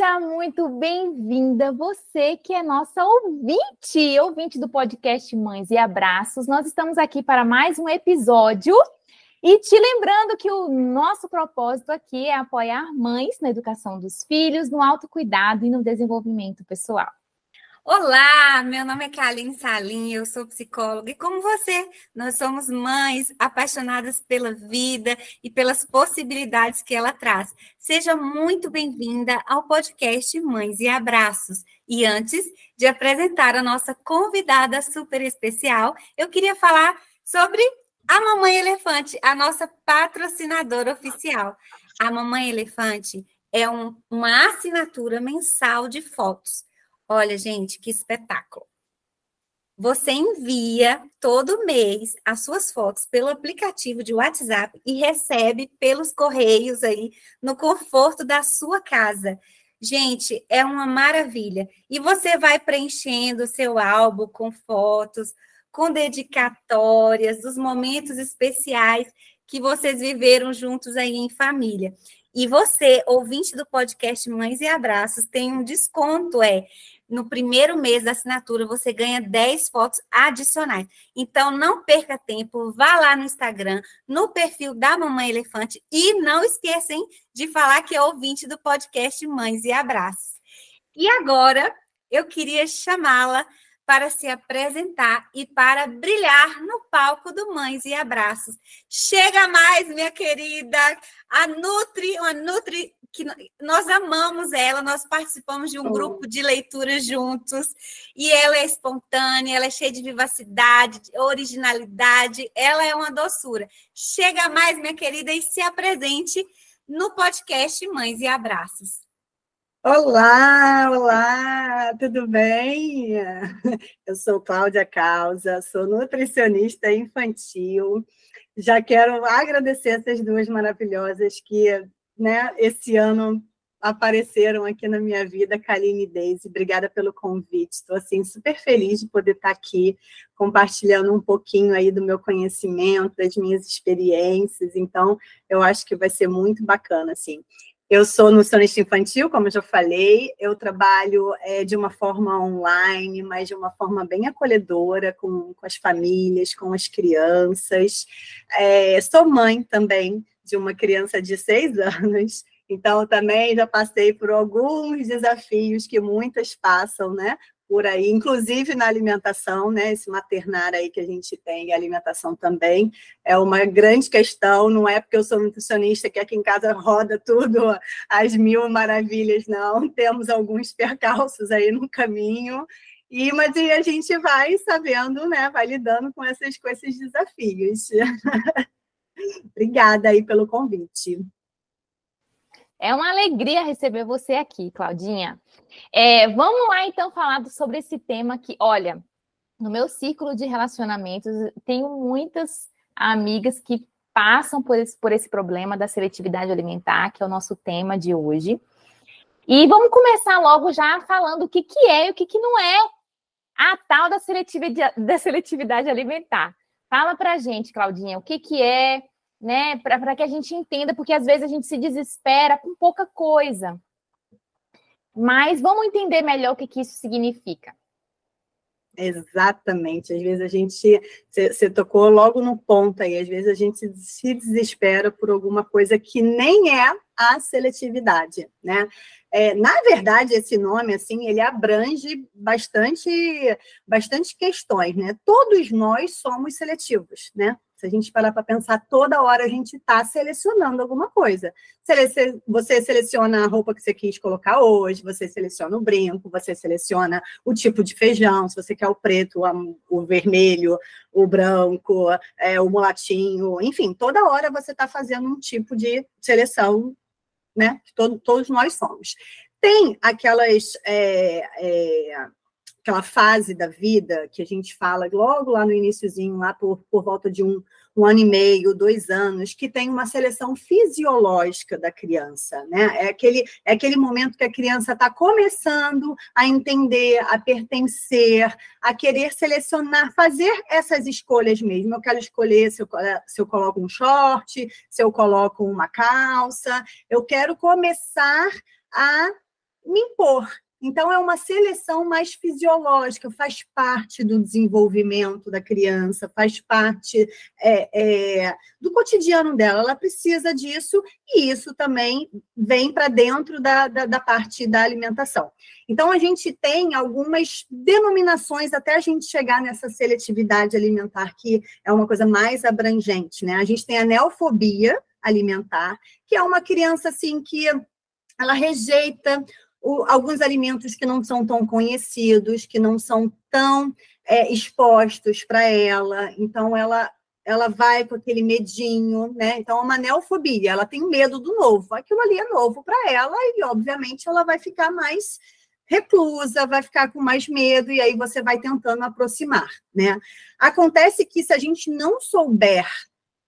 Seja muito bem-vinda, você que é nossa ouvinte, ouvinte do podcast Mães e Abraços. Nós estamos aqui para mais um episódio e te lembrando que o nosso propósito aqui é apoiar mães na educação dos filhos, no autocuidado e no desenvolvimento pessoal. Olá, meu nome é Kaline Salim, eu sou psicóloga e como você, nós somos mães apaixonadas pela vida e pelas possibilidades que ela traz. Seja muito bem-vinda ao podcast Mães e Abraços. E antes de apresentar a nossa convidada super especial, eu queria falar sobre a Mamãe Elefante, a nossa patrocinadora oficial. A Mamãe Elefante é um, uma assinatura mensal de fotos Olha, gente, que espetáculo. Você envia todo mês as suas fotos pelo aplicativo de WhatsApp e recebe pelos correios aí no conforto da sua casa. Gente, é uma maravilha. E você vai preenchendo o seu álbum com fotos, com dedicatórias dos momentos especiais que vocês viveram juntos aí em família. E você, ouvinte do podcast Mães e Abraços, tem um desconto, é no primeiro mês da assinatura você ganha 10 fotos adicionais. Então não perca tempo, vá lá no Instagram, no perfil da Mamãe Elefante e não esquecem de falar que é ouvinte do podcast Mães e Abraços. E agora eu queria chamá-la para se apresentar e para brilhar no palco do Mães e Abraços. Chega mais, minha querida, a Nutri, uma Nutri que nós amamos ela, nós participamos de um grupo de leitura juntos, e ela é espontânea, ela é cheia de vivacidade, de originalidade, ela é uma doçura. Chega mais, minha querida, e se apresente no podcast Mães e Abraços. Olá, olá, tudo bem? Eu sou Cláudia Causa, sou nutricionista infantil. Já quero agradecer essas duas maravilhosas que né, esse ano apareceram aqui na minha vida, Kaline e Deise. Obrigada pelo convite. Estou assim super feliz de poder estar aqui compartilhando um pouquinho aí do meu conhecimento, das minhas experiências. Então, eu acho que vai ser muito bacana assim. Eu sou nutricionista infantil, como já falei. Eu trabalho é, de uma forma online, mas de uma forma bem acolhedora com, com as famílias, com as crianças. É, sou mãe também de uma criança de seis anos, então também já passei por alguns desafios que muitas passam, né? Por aí, inclusive na alimentação, né? Esse maternar aí que a gente tem, a alimentação também é uma grande questão. Não é porque eu sou nutricionista que aqui em casa roda tudo às mil maravilhas, não. Temos alguns percalços aí no caminho. E, mas e a gente vai sabendo, né? Vai lidando com, essas, com esses desafios. Obrigada aí pelo convite. É uma alegria receber você aqui, Claudinha. É, vamos lá, então, falar sobre esse tema que, olha, no meu círculo de relacionamentos, tenho muitas amigas que passam por esse, por esse problema da seletividade alimentar, que é o nosso tema de hoje. E vamos começar logo já falando o que, que é e o que, que não é a tal da seletividade, da seletividade alimentar. Fala pra gente, Claudinha, o que, que é, né? Para que a gente entenda, porque às vezes a gente se desespera com pouca coisa. Mas vamos entender melhor o que, que isso significa. Exatamente. Às vezes a gente. Você tocou logo no ponto aí, às vezes a gente se desespera por alguma coisa que nem é a seletividade, né? É, na verdade, esse nome, assim, ele abrange bastante, bastante questões, né? Todos nós somos seletivos, né? Se a gente parar para pensar, toda hora a gente está selecionando alguma coisa. Você seleciona a roupa que você quis colocar hoje, você seleciona o brinco, você seleciona o tipo de feijão, se você quer o preto, o vermelho, o branco, é, o mulatinho, enfim, toda hora você está fazendo um tipo de seleção né? Que todo, todos nós somos. Tem aquelas. É, é, aquela fase da vida que a gente fala logo lá no iníciozinho, lá por, por volta de um, um ano e meio, dois anos, que tem uma seleção fisiológica da criança, né? É aquele, é aquele momento que a criança está começando a entender, a pertencer, a querer selecionar, fazer essas escolhas mesmo. Eu quero escolher se eu, se eu coloco um short, se eu coloco uma calça, eu quero começar a me impor. Então, é uma seleção mais fisiológica, faz parte do desenvolvimento da criança, faz parte é, é, do cotidiano dela. Ela precisa disso e isso também vem para dentro da, da, da, parte da alimentação. Então, a gente tem algumas denominações até a gente chegar nessa seletividade alimentar, que é uma coisa mais abrangente. Né? A gente tem a neofobia alimentar, que é uma criança assim que ela rejeita o, alguns alimentos que não são tão conhecidos, que não são tão é, expostos para ela. Então, ela ela vai com aquele medinho, né? Então, é uma neofobia, ela tem medo do novo. Aquilo ali é novo para ela e, obviamente, ela vai ficar mais reclusa, vai ficar com mais medo e aí você vai tentando aproximar, né? Acontece que se a gente não souber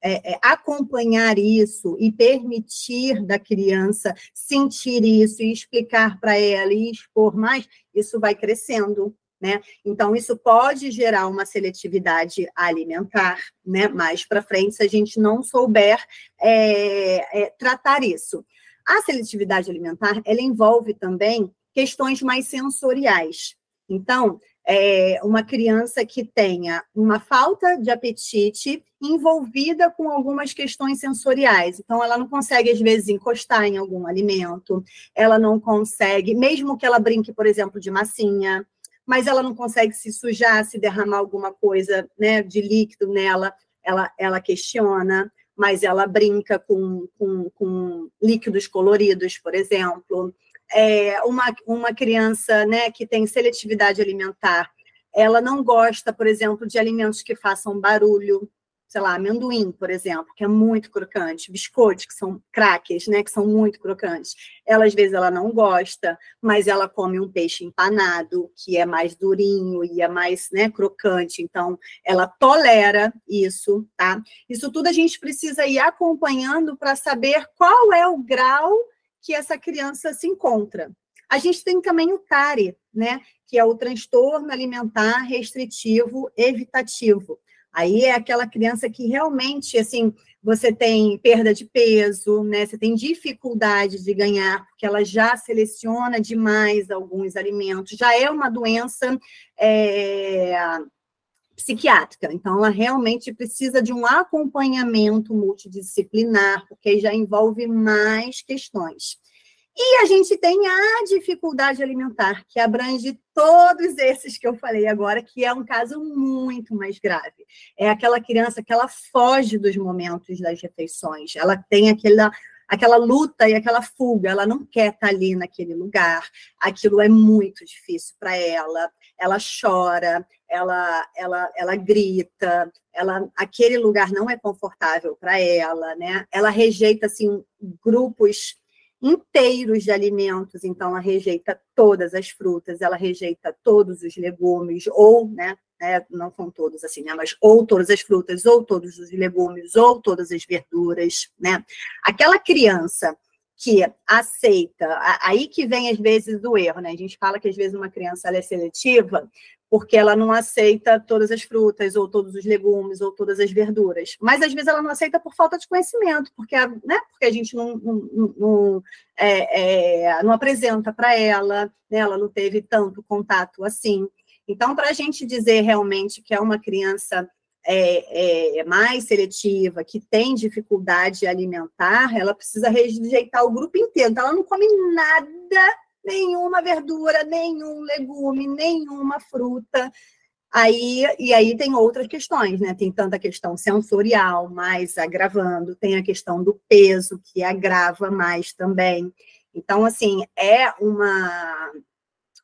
é, é, acompanhar isso e permitir da criança sentir isso e explicar para ela e expor mais, isso vai crescendo. Né? Então, isso pode gerar uma seletividade alimentar, né? Mais para frente, se a gente não souber é, é, tratar isso. A seletividade alimentar, ela envolve também questões mais sensoriais. Então, é, uma criança que tenha uma falta de apetite envolvida com algumas questões sensoriais. Então, ela não consegue, às vezes, encostar em algum alimento, ela não consegue, mesmo que ela brinque, por exemplo, de massinha, mas ela não consegue se sujar, se derramar alguma coisa né, de líquido nela, ela, ela questiona, mas ela brinca com, com, com líquidos coloridos, por exemplo é, uma, uma criança né, que tem seletividade alimentar, ela não gosta, por exemplo, de alimentos que façam barulho, sei lá, amendoim, por exemplo, que é muito crocante, biscoitos, que são crackers, né, que são muito crocantes. Ela, às vezes, ela não gosta, mas ela come um peixe empanado, que é mais durinho e é mais, né, crocante, então ela tolera isso, tá? Isso tudo a gente precisa ir acompanhando para saber qual é o grau que essa criança se encontra. A gente tem também o TARI, né, que é o transtorno alimentar restritivo evitativo. Aí é aquela criança que realmente, assim, você tem perda de peso, né? Você tem dificuldade de ganhar, porque ela já seleciona demais alguns alimentos. Já é uma doença é, psiquiátrica. Então, ela realmente precisa de um acompanhamento multidisciplinar, porque já envolve mais questões. E a gente tem a dificuldade alimentar, que abrange todos esses que eu falei agora, que é um caso muito mais grave. É aquela criança que ela foge dos momentos das refeições, ela tem aquela aquela luta e aquela fuga, ela não quer estar ali naquele lugar, aquilo é muito difícil para ela, ela chora, ela, ela, ela grita, ela, aquele lugar não é confortável para ela, né? Ela rejeita assim grupos inteiros de alimentos, então ela rejeita todas as frutas, ela rejeita todos os legumes, ou, né, né, não são todos assim, né, mas ou todas as frutas, ou todos os legumes, ou todas as verduras, né? Aquela criança que aceita, aí que vem às vezes do erro, né? A gente fala que às vezes uma criança é seletiva porque ela não aceita todas as frutas, ou todos os legumes, ou todas as verduras. Mas às vezes ela não aceita por falta de conhecimento, porque, né, porque a gente não, não, não, é, é, não apresenta para ela, né, ela não teve tanto contato assim. Então, para a gente dizer realmente que é uma criança é, é, mais seletiva, que tem dificuldade alimentar, ela precisa rejeitar o grupo inteiro. Então, ela não come nada nenhuma verdura, nenhum legume, nenhuma fruta. Aí, e aí tem outras questões, né? Tem tanta questão sensorial, mais agravando, tem a questão do peso, que agrava mais também. Então, assim, é uma,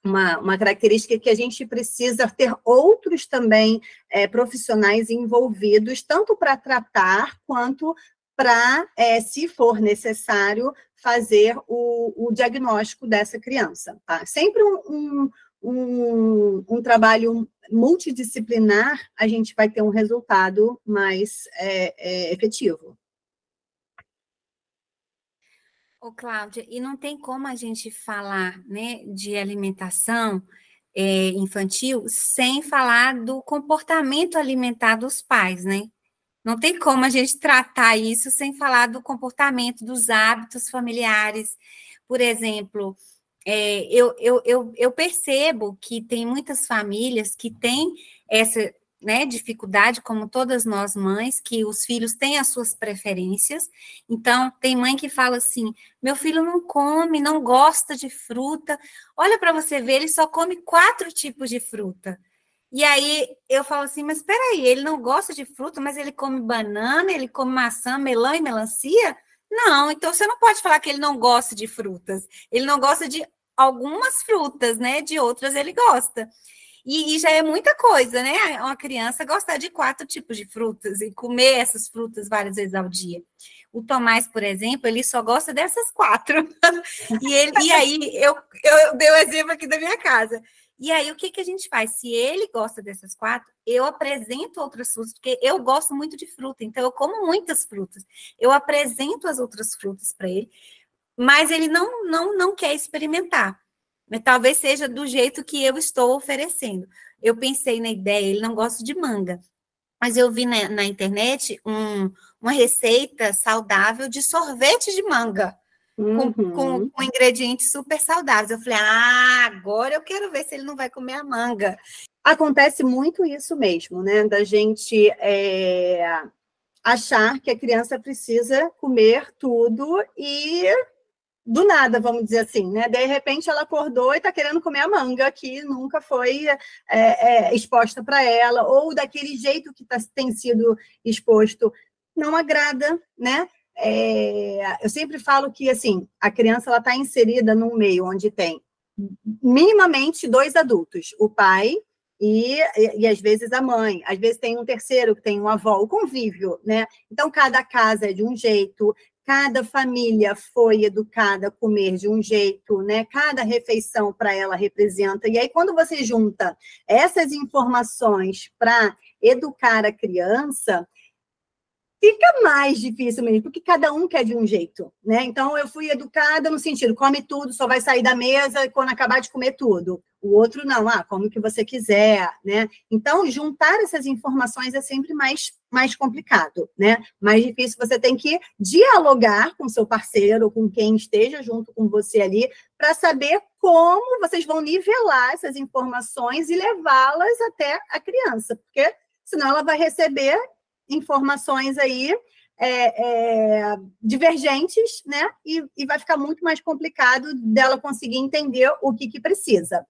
uma, uma característica que a gente precisa ter outros também é, profissionais envolvidos, tanto para tratar quanto para, é, se for necessário, fazer o, o, diagnóstico dessa criança. Tá? Sempre um, um, um, um, trabalho multidisciplinar, a gente vai ter um resultado mais é, é, efetivo. Ô, Cláudia, e não tem como a gente falar né, de alimentação é, infantil sem falar do comportamento alimentar dos pais, né? Não tem como a gente tratar isso sem falar do comportamento, dos hábitos familiares. Por exemplo, é, eu, eu, eu, eu percebo que tem muitas famílias que têm essa né, dificuldade, como todas nós mães, que os filhos têm as suas preferências. Então, tem mãe que fala assim: meu filho não come, não gosta de fruta. Olha para você ver, ele só come quatro tipos de fruta. E aí eu falo assim: mas espera aí, ele não gosta de fruta, mas ele come banana, ele come maçã, melão e melancia? Não, então você não pode falar que ele não gosta de frutas. Ele não gosta de algumas frutas, né? De outras ele gosta. E, e, já é muita coisa, né? Uma criança gostar de quatro tipos de frutas e comer essas frutas várias vezes ao dia. O Tomás, por exemplo, ele só gosta dessas quatro. e, ele, e aí, eu, eu dei o um exemplo aqui da minha casa. E aí, o que, que a gente faz? Se ele gosta dessas quatro, eu apresento outras frutas, porque eu gosto muito de fruta, então eu como muitas frutas. Eu apresento as outras frutas para ele, mas ele não, não, não quer experimentar. Mas talvez seja do jeito que eu estou oferecendo. Eu pensei na ideia, ele não gosta de manga, mas eu vi na, na internet um, uma receita saudável de sorvete de manga. Uhum. Com, com, com, ingredientes super saudáveis. Eu falei, ah, agora eu quero ver se ele não vai comer a manga. Acontece muito isso mesmo, né? Da gente é, achar que a criança precisa comer tudo e do nada, vamos dizer assim, né? De repente ela acordou e está querendo comer a manga que nunca foi é, é, exposta para ela, ou daquele jeito que tá, tem sido exposto, não agrada, né? É, eu sempre falo que assim a criança ela está inserida num meio onde tem minimamente dois adultos, o pai e, e, e, às vezes a mãe, às vezes tem um terceiro que tem uma avó, o convívio, né? Então cada casa é de um jeito, cada família foi educada a comer de um jeito, né? Cada refeição para ela representa. E aí, quando você junta essas informações para educar a criança, fica mais difícil mesmo, porque cada um quer de um jeito, né? Então, eu fui educada no sentido, come tudo, só vai sair da mesa quando acabar de comer tudo o outro não, ah, como que você quiser, né? Então, juntar essas informações é sempre mais, mais complicado, né? Mais difícil, você tem que dialogar com seu parceiro, com quem esteja junto com você ali, para saber como vocês vão nivelar essas informações e levá-las até a criança, porque senão ela vai receber informações aí é, é, divergentes, né? E, e, vai ficar muito mais complicado dela conseguir entender o que, que precisa.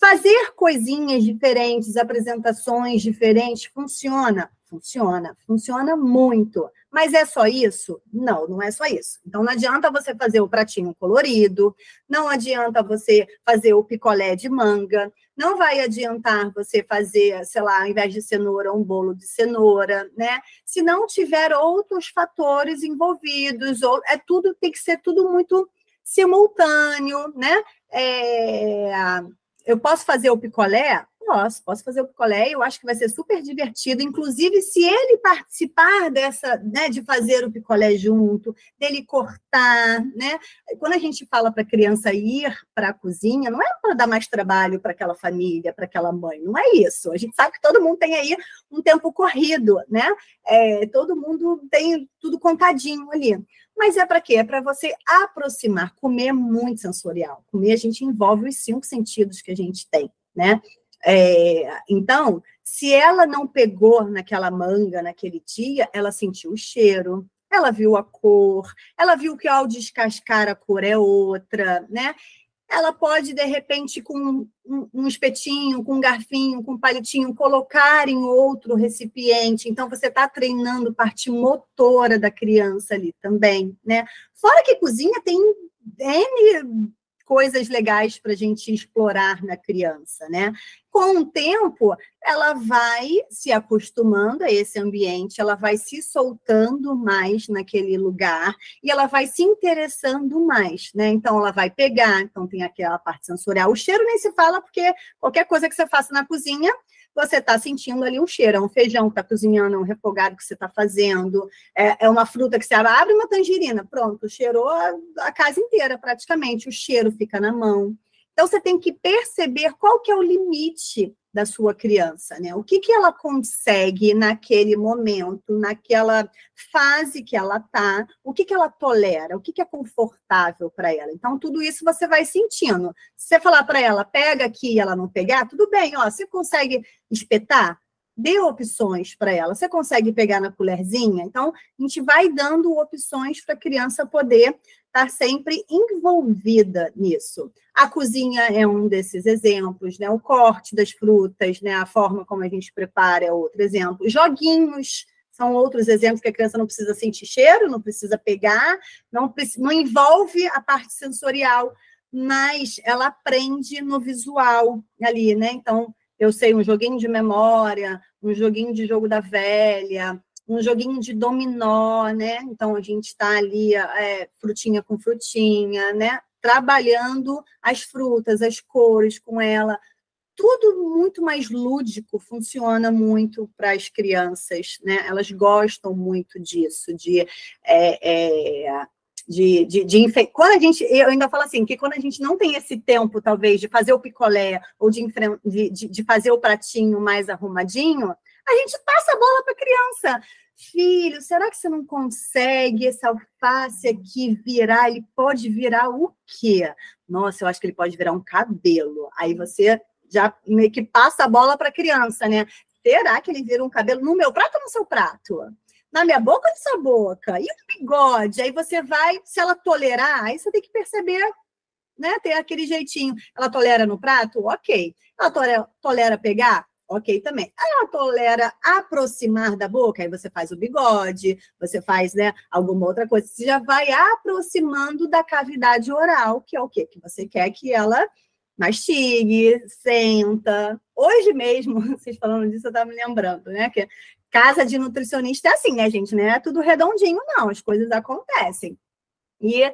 Fazer coisinhas diferentes, apresentações diferentes, funciona? Funciona, funciona muito. Mas é só isso? Não, não é só isso. Então não adianta você fazer o pratinho colorido, não adianta você fazer o picolé de manga, não vai adiantar você fazer, sei lá, ao invés de cenoura, um bolo de cenoura, né? Se não tiver outros fatores envolvidos, ou é tudo tem que ser tudo muito simultâneo, né? É, eu posso fazer o picolé? Posso, posso fazer o picolé, eu acho que vai ser super divertido, inclusive se ele participar dessa, né, de fazer o picolé junto, dele cortar, né? Quando a gente fala para a criança ir para a cozinha, não é para dar mais trabalho para aquela família, para aquela mãe, não é isso. A gente sabe que todo mundo tem aí um tempo corrido, né? É, todo mundo tem tudo contadinho ali. Mas é para quê? É para você aproximar. Comer é muito sensorial. Comer a gente envolve os cinco sentidos que a gente tem, né? É, então, se ela não pegou naquela manga naquele dia, ela sentiu o cheiro, ela viu a cor, ela viu que ao descascar a cor é outra, né? ela pode, de repente, com um, espetinho, com um garfinho, com um palitinho, colocar em outro recipiente. Então, você está treinando parte motora da criança ali também, né? Fora que cozinha tem N coisas legais para a gente explorar na criança, né? Com o tempo, ela vai se acostumando a esse ambiente, ela vai se soltando mais naquele lugar e ela vai se interessando mais, né? Então, ela vai pegar, então tem aquela parte sensorial. O cheiro nem se fala, porque qualquer coisa que você faça na cozinha, você está sentindo ali um cheiro, é um feijão que está cozinhando, é um refogado que você está fazendo, é, é, uma fruta que você abre uma tangerina, pronto, cheirou a, a casa inteira praticamente, o cheiro fica na mão. Então, você tem que perceber qual que é o limite da sua criança, né? O que, que ela consegue naquele momento, naquela fase que ela está, o que, que ela tolera, o que, que é confortável para ela. Então, tudo isso você vai sentindo. Se você falar para ela, pega aqui e ela não pegar, tudo bem, ó, você consegue espetar? Dê opções para ela. Você consegue pegar na colherzinha? Então, a gente vai dando opções para a criança poder estar tá sempre envolvida nisso. A cozinha é um desses exemplos, né? O corte das frutas, né? A forma como a gente prepara é outro exemplo. Joguinhos são outros exemplos que a criança não precisa sentir cheiro, não precisa pegar, não, não envolve a parte sensorial, mas ela aprende no visual ali, né? Então, eu sei um joguinho de memória, um joguinho de jogo da velha, um joguinho de dominó, né? Então a gente está ali é, frutinha com frutinha, né? Trabalhando as frutas, as cores com ela, tudo muito mais lúdico, funciona muito para as crianças, né? Elas gostam muito disso, de é, é, de, de, de quando a gente, eu ainda falo assim, que quando a gente não tem esse tempo, talvez, de fazer o picolé ou de, de, de fazer o pratinho mais arrumadinho, a gente passa a bola para a criança. Filho, será que você não consegue esse alface aqui virar? Ele pode virar o quê? Nossa, eu acho que ele pode virar um cabelo. Aí você já meio que passa a bola para a criança, né? Será que ele vira um cabelo no meu prato ou no seu prato? Na minha boca ou na sua boca? E o bigode? Aí você vai, se ela tolerar, aí você tem que perceber, né? Ter aquele jeitinho. Ela tolera no prato? Ok. Ela tolera, tolera pegar? Ok também. Ela tolera aproximar da boca, aí você faz o bigode, você faz né, alguma outra coisa, você já vai aproximando da cavidade oral, que é o quê? Que você quer que ela mastigue, senta. Hoje mesmo, vocês falando disso, eu estava me lembrando, né? Que casa de nutricionista é assim, né, gente? Não é tudo redondinho, não, as coisas acontecem. E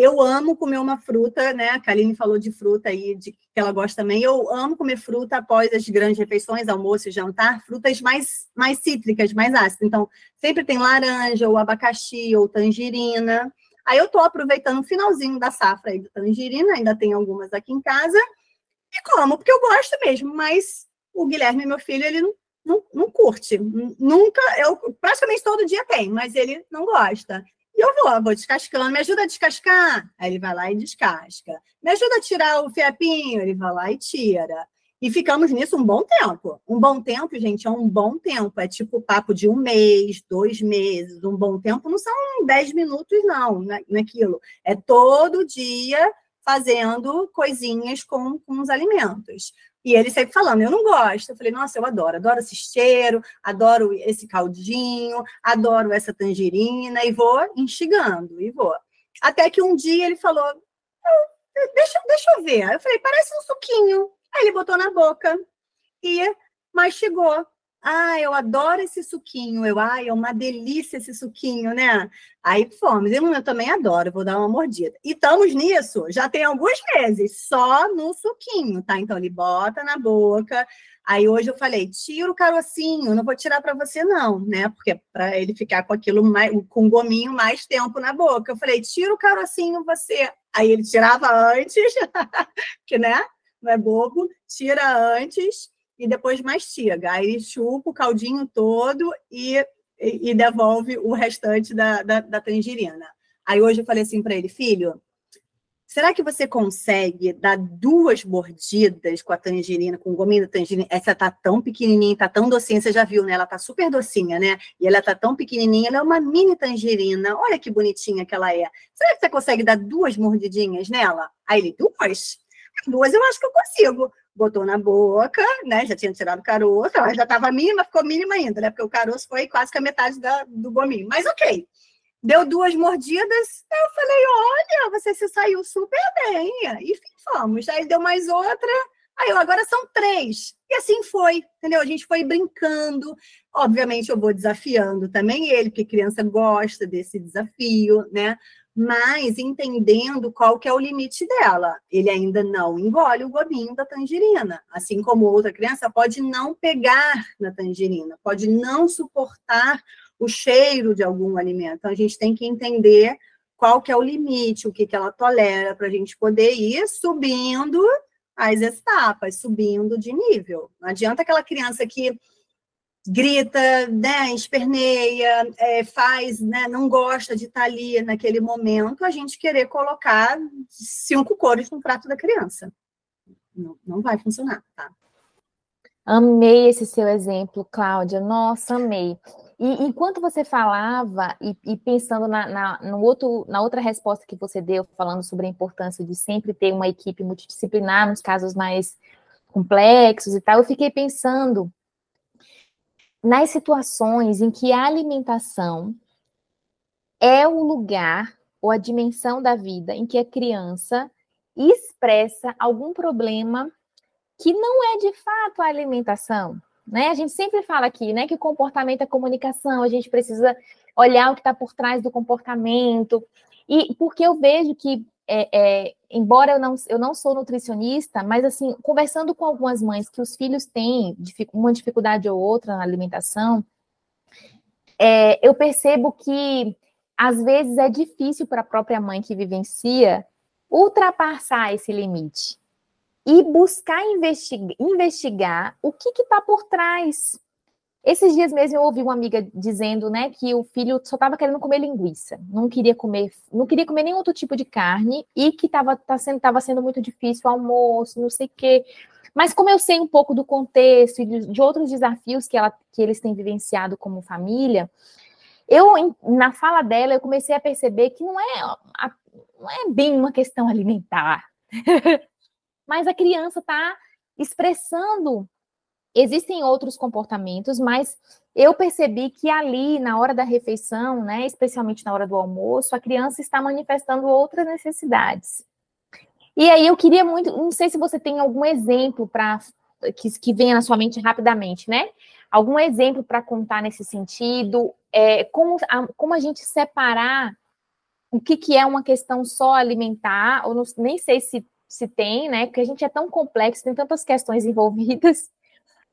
eu amo comer uma fruta, né? A Kaline falou de fruta aí, de que ela gosta também. Eu amo comer fruta após as grandes refeições, almoço e jantar, frutas mais, mais cítricas, mais ácidas. Então, sempre tem laranja, ou abacaxi, ou tangerina. Aí eu estou aproveitando o finalzinho da safra aí do tangerina, ainda tem algumas aqui em casa, e como, porque eu gosto mesmo, mas o Guilherme, meu filho, ele não, não, não curte. Nunca, eu praticamente todo dia tem, mas ele não gosta. E eu vou, vou descascando. Me ajuda a descascar? Aí ele vai lá e descasca. Me ajuda a tirar o fiapinho? Ele vai lá e tira. E ficamos nisso um bom tempo. Um bom tempo, gente, é um bom tempo. É tipo papo de um mês, dois meses. Um bom tempo não são dez minutos, não, naquilo. É todo dia fazendo coisinhas com, com os alimentos. E ele sempre falando, eu não gosto. Eu falei, nossa, eu adoro, adoro esse cheiro, adoro esse caldinho, adoro essa tangerina, e vou instigando, e vou. Até que um dia ele falou, deixa, deixa eu ver. Eu falei, parece um suquinho. Aí ele botou na boca e mastigou. Ah, eu adoro esse suquinho. Eu, ai, é uma delícia esse suquinho, né? Aí fomos. Eu, eu também adoro, vou dar uma mordida. E estamos nisso, já tem alguns meses, só no suquinho, tá? Então ele bota na boca. Aí hoje eu falei, tira o carocinho, não vou tirar para você não, né? Porque para ele ficar com aquilo mais, com gominho mais tempo na boca. Eu falei, tira o carocinho você. Aí ele tirava antes, que né? Não é bobo, tira antes e depois mastiga. Aí chupa o caldinho todo e, e, devolve o restante da, da, da, tangerina. Aí hoje eu falei assim para ele, filho, será que você consegue dar duas mordidas com a tangerina, com o gominho da tangerina? Essa tá tão pequenininha, tá tão docinha, você já viu, né? Ela tá super docinha, né? E ela tá tão pequenininha, ela é uma mini tangerina. Olha que bonitinha que ela é. Será que você consegue dar duas mordidinhas nela? Aí ele, duas? Duas eu acho que eu consigo botou na boca, né? Já tinha tirado o caroço, ela já estava mínima, ficou mínima ainda, né? Porque o caroço foi quase que a metade da, do gominho. Mas ok. Deu duas mordidas, eu falei: olha, você se saiu super bem. E fomos. Aí deu mais outra, aí eu, agora são três. E assim foi, entendeu? A gente foi brincando. Obviamente, eu vou desafiando também ele, porque criança gosta desse desafio, né? Mas entendendo qual que é o limite dela. Ele ainda não engole o gominho da tangerina, assim como outra criança pode não pegar na tangerina, pode não suportar o cheiro de algum alimento. Então, a gente tem que entender qual que é o limite, o que, que ela tolera, para a gente poder ir subindo as etapas, subindo de nível. Não adianta aquela criança que grita, né, esperneia, é, faz, né, não gosta de estar ali naquele momento, a gente querer colocar cinco cores no prato da criança. Não, não vai funcionar, tá? Amei esse seu exemplo, Cláudia. Nossa, amei. E enquanto você falava e, e pensando na, na, no outro, na outra resposta que você deu, falando sobre a importância de sempre ter uma equipe multidisciplinar nos casos mais complexos e tal, eu fiquei pensando nas situações em que a alimentação é o lugar ou a dimensão da vida em que a criança expressa algum problema que não é de fato a alimentação, né? A gente sempre fala aqui, né, que comportamento é comunicação, a gente precisa olhar o que está por trás do comportamento. E porque eu vejo que, é, é, embora eu não, eu não sou nutricionista, mas assim, conversando com algumas mães que os filhos têm uma dificuldade ou outra na alimentação, é, eu percebo que às vezes é difícil para a própria mãe que vivencia ultrapassar esse limite e buscar investigar, investigar o que está por trás. Esses dias mesmo eu ouvi uma amiga dizendo, né, que o filho só estava querendo comer linguiça, não queria comer, não queria comer nenhum outro tipo de carne e que estava tá sendo, tava sendo muito difícil o almoço, não sei o quê. Mas como eu sei um pouco do contexto e de, de outros desafios que, ela, que eles têm vivenciado como família, eu na fala dela eu comecei a perceber que não é, a, não é bem uma questão alimentar. mas a criança está expressando. Existem outros comportamentos, mas eu percebi que ali, na hora da refeição, né, especialmente na hora do almoço, a criança está manifestando outras necessidades. E aí eu queria muito, não sei se você tem algum exemplo para que, que venha na sua mente rapidamente, né? Algum exemplo para contar nesse sentido? É, como, a, como a gente separar o que, que é uma questão só alimentar, ou não, nem sei se se tem, né? Porque a gente é tão complexo, tem tantas questões envolvidas,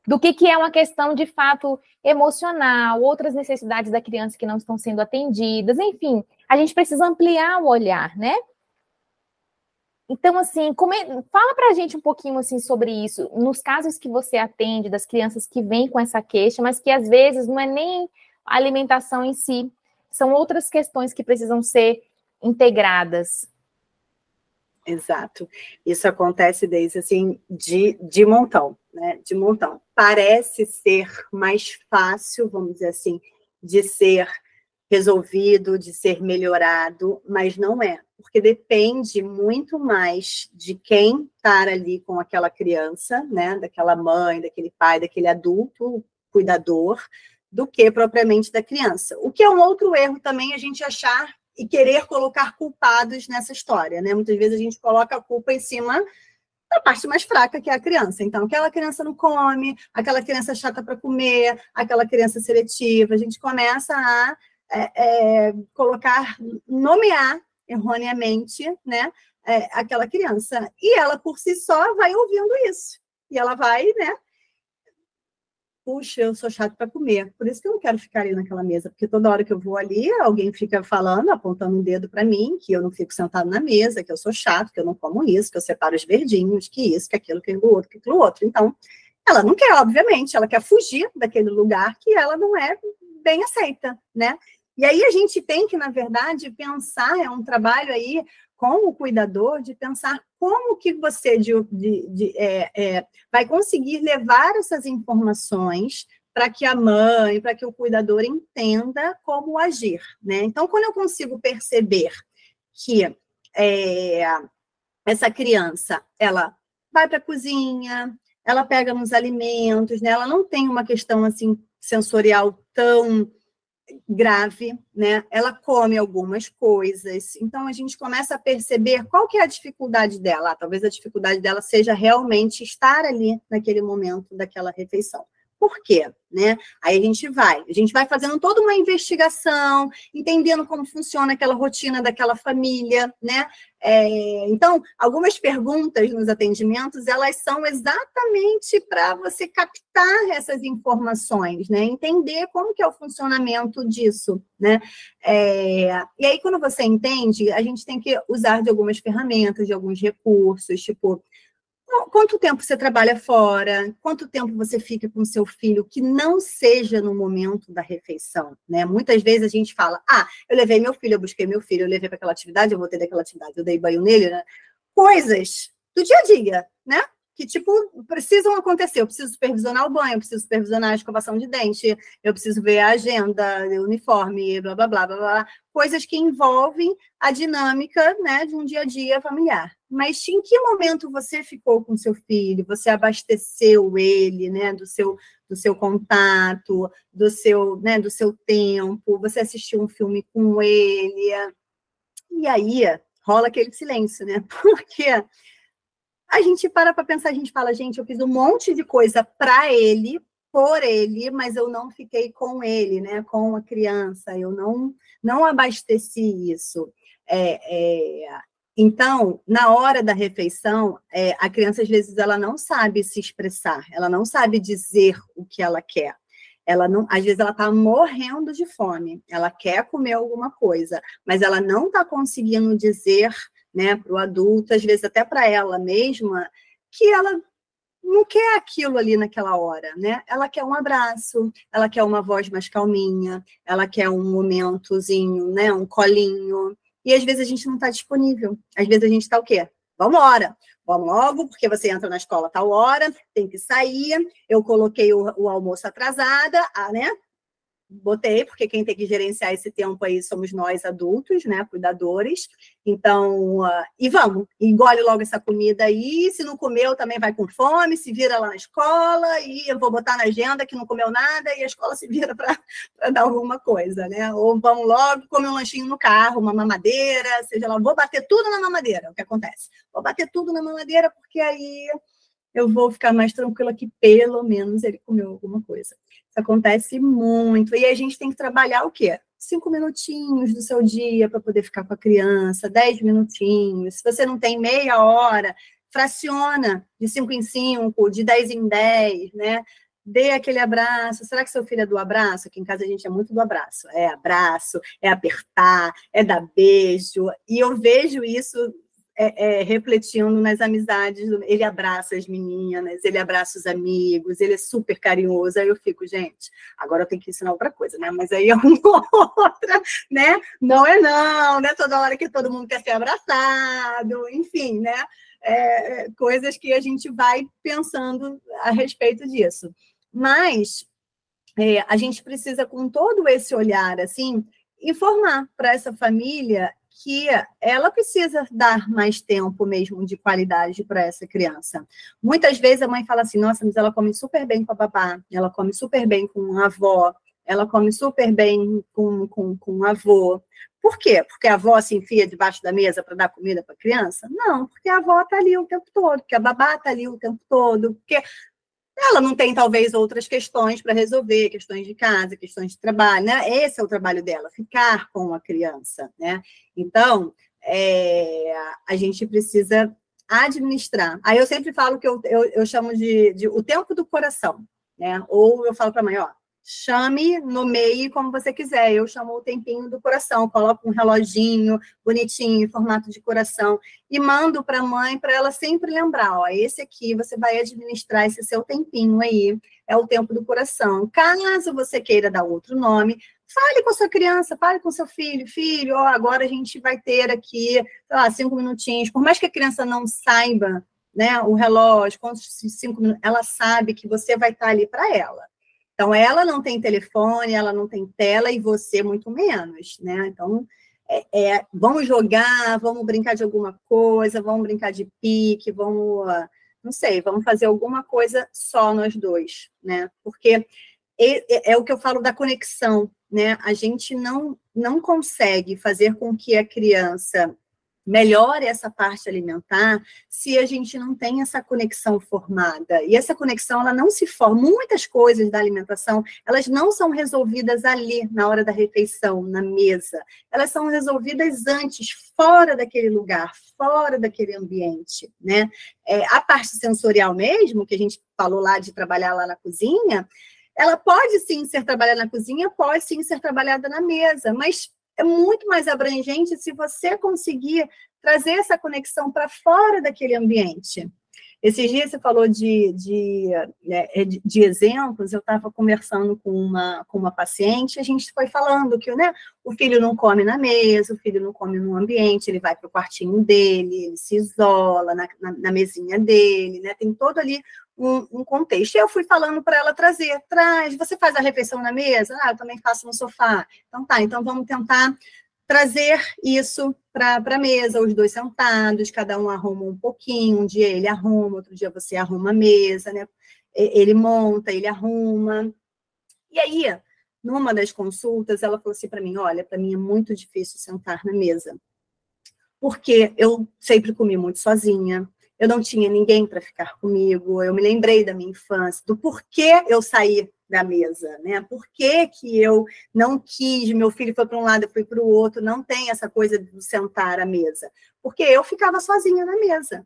do que, que é uma questão de fato emocional, outras necessidades da criança que não estão sendo atendidas, enfim, a gente precisa ampliar o olhar, né? Então, assim, é, fala para a gente um pouquinho assim sobre isso, nos casos que você atende, das crianças que vêm com essa queixa, mas que às vezes não é nem a alimentação em si, são outras questões que precisam ser integradas. Exato. Isso acontece desde assim de, de montão, né? De montão. Parece ser mais fácil, vamos dizer assim, de ser resolvido, de ser melhorado, mas não é, porque depende muito mais de quem está ali com aquela criança, né? Daquela mãe, daquele pai, daquele adulto cuidador, do que propriamente da criança. O que é um outro erro também a gente achar e querer colocar culpados nessa história, né? Muitas vezes a gente coloca a culpa em cima da parte mais fraca, que é a criança. Então, aquela criança não come, aquela criança chata para comer, aquela criança seletiva, a gente começa a é, é, colocar, nomear erroneamente, né, é, aquela criança. E ela, por si só, vai ouvindo isso. E ela vai, né, puxa, eu sou chato para comer. Por isso que eu não quero ficar ali naquela mesa, porque toda hora que eu vou ali, alguém fica falando, apontando um dedo para mim, que eu não fico sentado na mesa, que eu sou chato, que eu não como isso, que eu separo os verdinhos, que isso, que aquilo, que aquilo outro, que aquilo outro. Então, ela não quer, obviamente, ela quer fugir daquele lugar que ela não é bem aceita, né? E aí a gente tem que, na verdade, pensar, é um trabalho aí com o cuidador de pensar como que você de, de, de, é, é, vai conseguir levar essas informações para que a mãe, para que o cuidador entenda como agir, né? Então, quando eu consigo perceber que é, essa criança, ela vai para a cozinha, ela pega nos alimentos, né? Ela não tem uma questão assim sensorial tão grave, né? Ela come algumas coisas. Então a gente começa a perceber qual que é a dificuldade dela. Ah, talvez a dificuldade dela seja realmente estar ali naquele momento daquela refeição. Por quê? Né? Aí a gente vai, a gente vai fazendo toda uma investigação, entendendo como funciona aquela rotina daquela família, né? É, então, algumas perguntas nos atendimentos, elas são exatamente para você captar essas informações, né? Entender como que é o funcionamento disso, né? É, e aí, quando você entende, a gente tem que usar de algumas ferramentas, de alguns recursos, tipo Quanto tempo você trabalha fora? Quanto tempo você fica com seu filho que não seja no momento da refeição, né? Muitas vezes a gente fala: "Ah, eu levei meu filho, eu busquei meu filho, eu levei para aquela atividade, eu voltei daquela atividade, eu dei banho nele", né? Coisas do dia a dia, né? Que, tipo, precisam acontecer. Eu preciso supervisionar o banho, eu preciso supervisionar a escovação de dente, eu preciso ver a agenda, o uniforme, blá, blá, blá, blá, blá. Coisas que envolvem a dinâmica, né, de um dia a dia familiar. Mas em que momento você ficou com seu filho? Você abasteceu ele, né, do seu do seu contato, do seu, né, do seu tempo, você assistiu um filme com ele. E aí rola aquele silêncio, né? Porque a gente para para pensar, a gente fala, gente, eu fiz um monte de coisa para ele, por ele, mas eu não fiquei com ele, né? Com a criança, eu não não abasteci isso. É, é, então, na hora da refeição, é, a criança às vezes ela não sabe se expressar, ela não sabe dizer o que ela quer. Ela não, às vezes ela está morrendo de fome, ela quer comer alguma coisa, mas ela não está conseguindo dizer né, para o adulto, às vezes até para ela mesma, que ela não quer aquilo ali naquela hora, né? Ela quer um abraço, ela quer uma voz mais calminha, ela quer um momentozinho, né, um colinho. E às vezes a gente não está disponível. Às vezes a gente está o quê? Vamos embora, vamos logo, porque você entra na escola tal hora, tem que sair. Eu coloquei o, o almoço atrasada, ah, né? Botei, porque quem tem que gerenciar esse tempo aí somos nós adultos, né, cuidadores. Então, uh, e vamos, engole logo essa comida aí. Se não comeu, também vai com fome, se vira lá na escola e eu vou botar na agenda que não comeu nada e a escola se vira para dar alguma coisa, né? Ou vamos logo comer um lanchinho no carro, uma mamadeira, seja lá, vou bater tudo na mamadeira, é o que acontece. Vou bater tudo na mamadeira porque aí eu vou ficar mais tranquila que pelo menos ele comeu alguma coisa. Isso acontece muito. E a gente tem que trabalhar o quê? Cinco minutinhos do seu dia para poder ficar com a criança, dez minutinhos. Se você não tem meia hora, fraciona de cinco em cinco, de dez em dez, né? Dê aquele abraço. Será que seu filho é do abraço? Aqui em casa a gente é muito do abraço. É abraço, é apertar, é dar beijo. E eu vejo isso é, é, refletindo nas amizades. Ele abraça as meninas, ele abraça os amigos, ele é super carinhoso. Aí eu fico, gente, agora eu tenho que ensinar outra coisa, né? Mas aí é uma outra, né? Não é não, né? Toda hora que todo mundo quer ser abraçado, enfim, né? É, é coisas que a gente vai pensando a respeito disso. Mas é, a gente precisa, com todo esse olhar, assim, informar para essa família que ela precisa dar mais tempo mesmo de qualidade para essa criança. Muitas vezes a mãe fala assim: nossa, mas ela come super bem com a babá, ela come super bem com a avó, ela come super bem com, com, com o avô. Por quê? Porque a avó se enfia debaixo da mesa para dar comida para a criança? Não, porque a avó está ali o tempo todo, porque a babá está ali o tempo todo, porque ela não tem, talvez, outras questões para resolver, questões de casa, questões de trabalho, né? Esse é o trabalho dela, ficar com a criança, né? Então, é, a gente precisa administrar. Aí eu sempre falo que eu, eu, eu chamo de, de o tempo do coração, né? Ou eu falo para a mãe, ó, chame, nomeie como você quiser. Eu chamo o tempinho do coração, coloco um reloginho bonitinho, em formato de coração, e mando para a mãe para ela sempre lembrar: ó, esse aqui você vai administrar esse seu tempinho aí, é o tempo do coração. Caso você queira dar outro nome, fale com a sua criança, fale com seu filho, filho, ó, agora a gente vai ter aqui, sei lá, cinco minutinhos. Por mais que a criança não saiba, né, o relógio, quantos cinco minutos, ela sabe que você vai estar ali para ela. Então, ela não tem telefone, ela não tem tela e você muito menos, né? Então, é, é, vamos jogar, vamos brincar de alguma coisa, vamos brincar de pique, vamos, não sei, vamos fazer alguma coisa só nós dois, né? Porque é, é, o que eu falo da conexão, né? A gente não, não consegue fazer com que a criança melhore essa parte alimentar se a gente não tem essa conexão formada. E essa conexão, ela não se forma. Muitas coisas da alimentação, elas não são resolvidas ali, na hora da refeição, na mesa. Elas são resolvidas antes, fora daquele lugar, fora daquele ambiente, né? É, a parte sensorial mesmo, que a gente falou lá de trabalhar lá na cozinha, ela pode sim ser trabalhada na cozinha, pode sim ser trabalhada na mesa, mas é muito mais abrangente se você conseguir trazer essa conexão para fora daquele ambiente. Esses dias você falou de, de, né, é, de, de exemplos, eu estava conversando com uma, com uma paciente, a gente foi falando que né, o filho não come na mesa, o filho não come no ambiente, ele vai para o quartinho dele, ele se isola na, na, na mesinha dele, né? Tem todo ali um, um contexto. Eu fui falando para ela trazer, traz, você faz a refeição na mesa? Ah, eu também faço no sofá. Então tá, então vamos tentar trazer isso para a mesa, os dois sentados, cada um arruma um pouquinho, um dia ele arruma, outro dia você arruma a mesa, né? Ele monta, ele arruma. E aí, numa das consultas, ela falou assim para mim: olha, para mim é muito difícil sentar na mesa, porque eu sempre comi muito sozinha, eu não tinha ninguém para ficar comigo, eu me lembrei da minha infância, do porquê eu saí da mesa, né? Por que, que eu não quis, meu filho foi para um lado, eu fui para o outro, não tem essa coisa de sentar à mesa, porque eu ficava sozinha na mesa.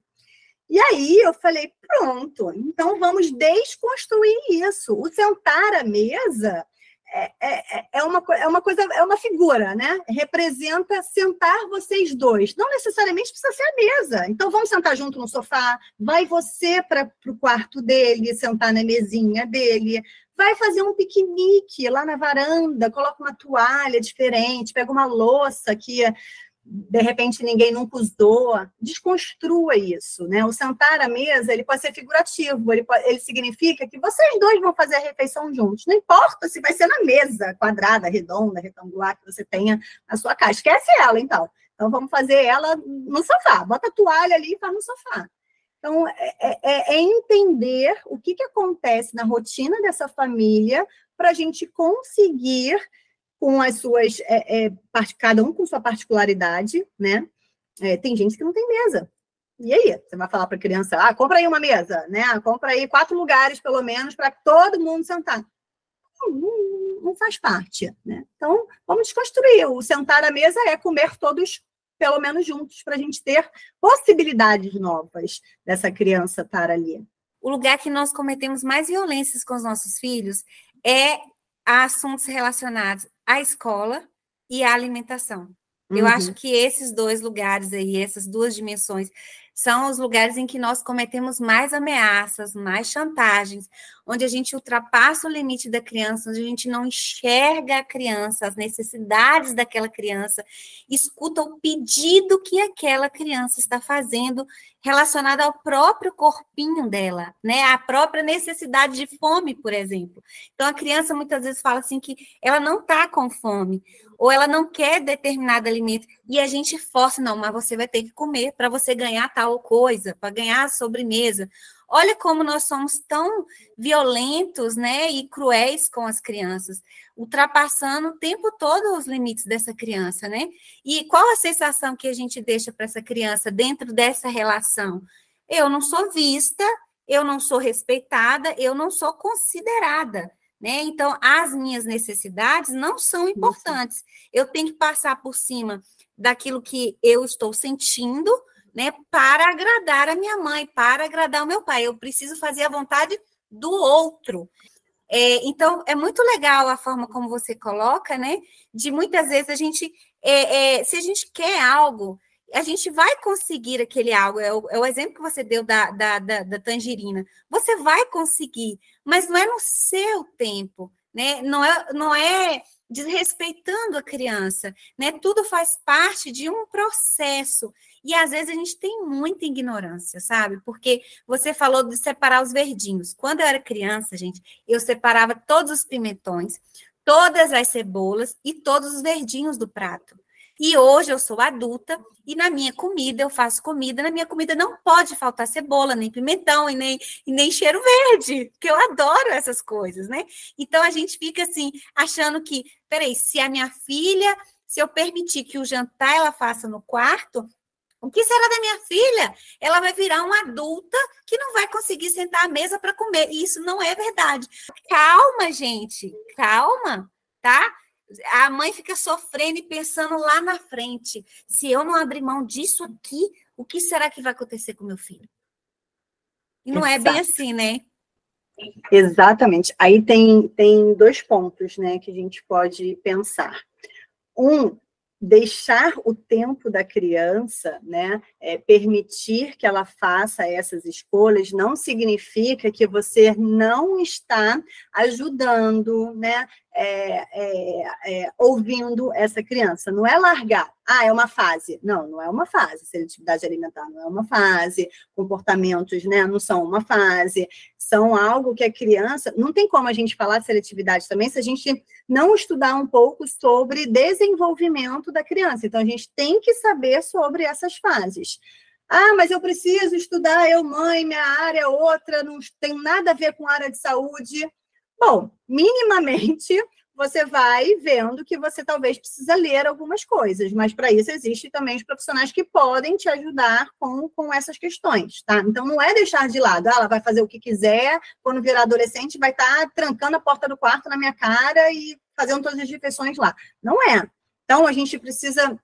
E aí eu falei, pronto, então vamos desconstruir isso. O sentar à mesa é, é, é, uma, é uma coisa, é uma figura, né? Representa sentar vocês dois. Não necessariamente precisa ser a mesa. Então vamos sentar junto no sofá, vai você para o quarto dele, sentar na mesinha dele, vai fazer um piquenique lá na varanda, coloca uma toalha diferente, pega uma louça que de repente ninguém nunca usou, desconstrua isso, né? O sentar à mesa, ele pode ser figurativo, ele, pode, ele significa que vocês dois vão fazer a refeição juntos, não importa se vai ser na mesa, quadrada, redonda, retangular, que você tenha na sua casa, esquece ela, então. Então, vamos fazer ela no sofá, bota a toalha ali e faz no sofá. Então, é, é, é, é entender o que, que acontece na rotina dessa família para a gente conseguir com as suas, é, é, cada um com sua particularidade, né? É, tem gente que não tem mesa. E aí? Você vai falar para a criança, ah, compra aí uma mesa, né? Compra aí quatro lugares, pelo menos, para todo mundo sentar. Não, não, não, faz parte, né? Então, vamos desconstruir. O sentar à mesa é comer todos, pelo menos, juntos, para a gente ter possibilidades novas dessa criança estar ali. O lugar que nós cometemos mais violências com os nossos filhos é assuntos relacionados à escola e à alimentação. Uhum. Eu acho que esses dois lugares aí, essas duas dimensões, são os lugares em que nós cometemos mais ameaças, mais chantagens, onde a gente ultrapassa o limite da criança, onde a gente não enxerga a criança, as necessidades daquela criança, escuta o pedido que aquela criança está fazendo relacionado ao próprio corpinho dela, né? A própria necessidade de fome, por exemplo. Então a criança muitas vezes fala assim que ela não está com fome, ou ela não quer determinado alimento, e a gente força, não, mas você vai ter que comer para você ganhar tal coisa, para ganhar a sobremesa. Olha como nós somos tão violentos, né, e cruéis com as crianças, ultrapassando o tempo todo os limites dessa criança, né? E qual a sensação que a gente deixa para essa criança dentro dessa relação? Eu não sou vista, eu não sou respeitada, eu não sou considerada. Né? Então, as minhas necessidades não são importantes. Eu tenho que passar por cima daquilo que eu estou sentindo, né, para agradar a minha mãe, para agradar o meu pai. Eu preciso fazer a vontade do outro. É, então, é muito legal a forma como você coloca, né? De muitas vezes a gente, é, é, se a gente quer algo, a gente vai conseguir aquele algo. É o, é o exemplo que você deu da, da, da, da, tangerina. Você vai conseguir, mas não é no seu tempo, né? Não é, não é desrespeitando a criança, né? Tudo faz parte de um processo. E às vezes a gente tem muita ignorância, sabe? Porque você falou de separar os verdinhos. Quando eu era criança, gente, eu separava todos os pimentões, todas as cebolas e todos os verdinhos do prato. E hoje eu sou adulta e na minha comida, eu faço comida, na minha comida não pode faltar cebola, nem pimentão e nem, e nem cheiro verde, que eu adoro essas coisas, né? Então a gente fica assim, achando que, peraí, se a minha filha, se eu permitir que o jantar ela faça no quarto, o que será da minha filha? Ela vai virar uma adulta que não vai conseguir sentar à mesa para comer. E isso não é verdade. Calma, gente, calma, tá? A mãe fica sofrendo e pensando lá na frente: se eu não abrir mão disso aqui, o que será que vai acontecer com meu filho? E não Exato. é bem assim, né? Exatamente. Aí tem, tem dois pontos né, que a gente pode pensar. Um deixar o tempo da criança, né, é, permitir que ela faça essas escolhas, não significa que você não está ajudando, né, é, é, é, ouvindo essa criança. Não é largar, ah, é uma fase. Não, não é uma fase. Seletividade alimentar não é uma fase. Comportamentos, né, não são uma fase. São algo que a criança. Não tem como a gente falar de seletividade também se a gente não estudar um pouco sobre desenvolvimento da criança. Então, a gente tem que saber sobre essas fases. Ah, mas eu preciso estudar, eu, mãe, minha área é outra, não tem nada a ver com área de saúde. Bom, minimamente você vai vendo que você talvez precisa ler algumas coisas, mas para isso existem também os profissionais que podem te ajudar com, com essas questões, tá? Então não é deixar de lado, ah, ela vai fazer o que quiser, quando virar adolescente vai estar tá trancando a porta do quarto na minha cara e fazendo todas as refeições lá. Não é. Então a gente precisa